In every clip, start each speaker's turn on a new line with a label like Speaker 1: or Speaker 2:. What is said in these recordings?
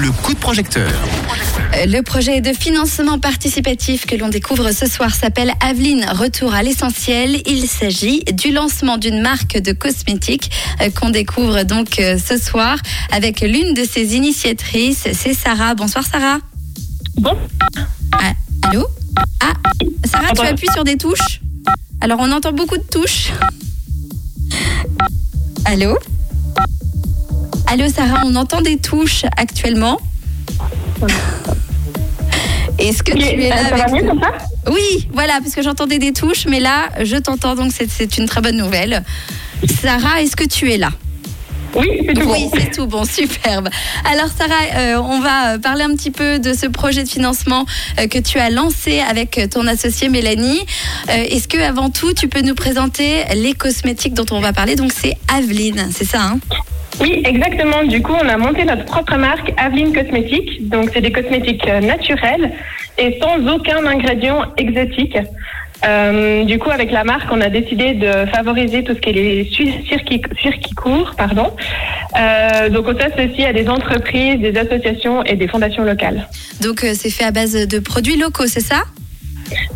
Speaker 1: le coup de projecteur.
Speaker 2: Le projet de financement participatif que l'on découvre ce soir s'appelle Aveline Retour à l'essentiel. Il s'agit du lancement d'une marque de cosmétiques euh, qu'on découvre donc euh, ce soir avec l'une de ses initiatrices, c'est Sarah. Bonsoir Sarah.
Speaker 3: Bon,
Speaker 2: Ah, allô? Ah, Sarah, tu appuies sur des touches? Alors on entend beaucoup de touches. Allô? Allô Sarah, on entend des touches actuellement. Est-ce que tu es là
Speaker 3: euh, ça
Speaker 2: avec
Speaker 3: mieux ça?
Speaker 2: Oui, voilà, parce que j'entendais des touches, mais là, je t'entends, donc c'est- une très bonne nouvelle. Sarah, est-ce que tu es là?
Speaker 3: Oui, c'est tout
Speaker 2: Oui,
Speaker 3: bon.
Speaker 2: c'est tout bon, superbe. Alors Sarah, euh, on va euh, parler un petit peu de ce projet de financement euh, que tu as lancé avec ton associée Mélanie. Euh, Est-ce que avant tout, tu peux nous présenter les cosmétiques dont on va parler? Donc c'est Aveline, c'est ça hein?
Speaker 3: Oui, exactement. Du coup, on a monté notre propre marque Aveline Cosmétiques. Donc, c'est des cosmétiques euh, naturels et sans aucun ingrédient exotique. Euh, du coup, avec la marque, on a décidé de favoriser tout ce qui est les circuits, circuits courts, pardon. Euh, donc, on s'associe à des entreprises, des associations et des fondations locales.
Speaker 2: Donc euh, c'est fait à base de produits locaux, c'est ça?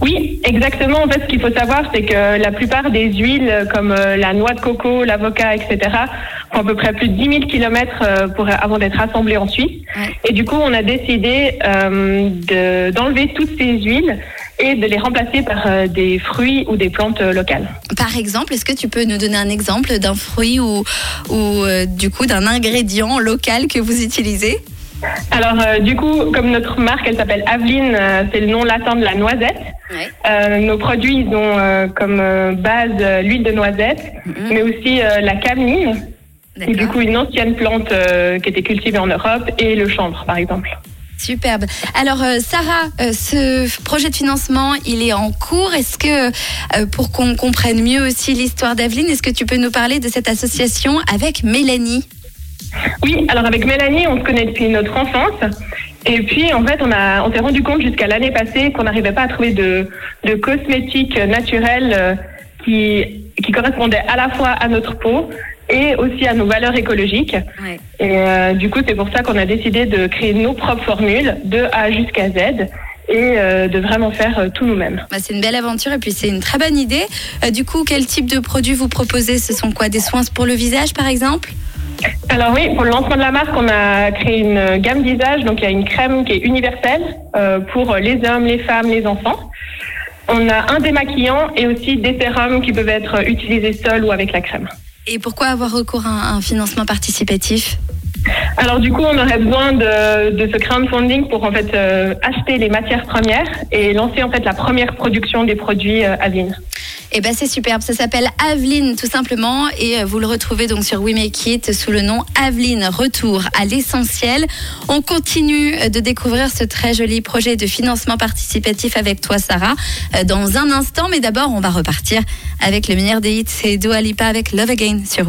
Speaker 3: Oui, exactement. En fait, ce qu'il faut savoir, c'est que la plupart des huiles, comme euh, la noix de coco, l'avocat, etc., font à peu près plus de 10 000 kilomètres pour, avant d'être assemblées en Suisse.
Speaker 2: Ouais.
Speaker 3: Et du coup, on a décidé euh, de- d'enlever toutes ces huiles et de les remplacer par euh, des fruits ou des plantes euh, locales.
Speaker 2: Par exemple, est-ce que tu peux nous donner un exemple d'un fruit ou, ou euh, du coup d'un ingrédient local que vous utilisez?
Speaker 3: Alors, euh, du coup, comme notre marque, elle s'appelle Aveline, euh, c'est le nom latin de la noisette.
Speaker 2: Ouais.
Speaker 3: Euh, nos produits, ils ont euh, comme euh, base euh, l'huile de noisette, mais aussi euh, la est du coup une ancienne plante euh, qui était cultivée en Europe, et le chanvre, par exemple.
Speaker 2: Superbe. Alors euh, Sarah, euh, ce projet de financement, il est en cours. Est-ce que, euh, pour qu'on comprenne mieux aussi l'histoire d'Aveline, est-ce que tu peux nous parler de cette association avec Mélanie?
Speaker 3: Oui, alors avec Mélanie, on se connaît depuis notre enfance. Et puis, en fait, on, a, on s'est rendu compte jusqu'à l'année passée qu'on n'arrivait pas à trouver de, de cosmétiques naturels euh, qui, qui correspondaient à la fois à notre peau et aussi à nos valeurs écologiques.
Speaker 2: Ouais.
Speaker 3: Et euh, du coup, c'est pour ça qu'on a décidé de créer nos propres formules, de A jusqu'à Z, et euh, de vraiment faire euh, tout nous-mêmes.
Speaker 2: Bah, c'est une belle aventure et puis c'est une très bonne idée. Euh, du coup, quel type de produits vous proposez? Ce sont quoi? Des soins pour le visage, par exemple?
Speaker 3: Alors oui, pour le lancement de la marque, on a créé une gamme visage. Donc il y a une crème qui est universelle euh, pour les hommes, les femmes, les enfants. On a un démaquillant et aussi des sérums qui peuvent être utilisés seuls ou avec la crème.
Speaker 2: Et pourquoi avoir recours à un, financement participatif
Speaker 3: Alors du coup, on aurait besoin de, de ce crowdfunding pour en fait euh, acheter les matières premières et lancer en fait la première production des produits euh, Avine.
Speaker 2: Eh ben c'est superbe, ça s'appelle Aveline tout simplement. Et euh, vous le retrouvez donc sur We Make It sous le nom Aveline Retour à l'essentiel. On continue euh, de découvrir ce très joli projet de financement participatif avec toi Sarah euh, dans un instant. Mais d'abord on va repartir avec le meilleur des hits, c'est Dua Lipa avec Love Again sur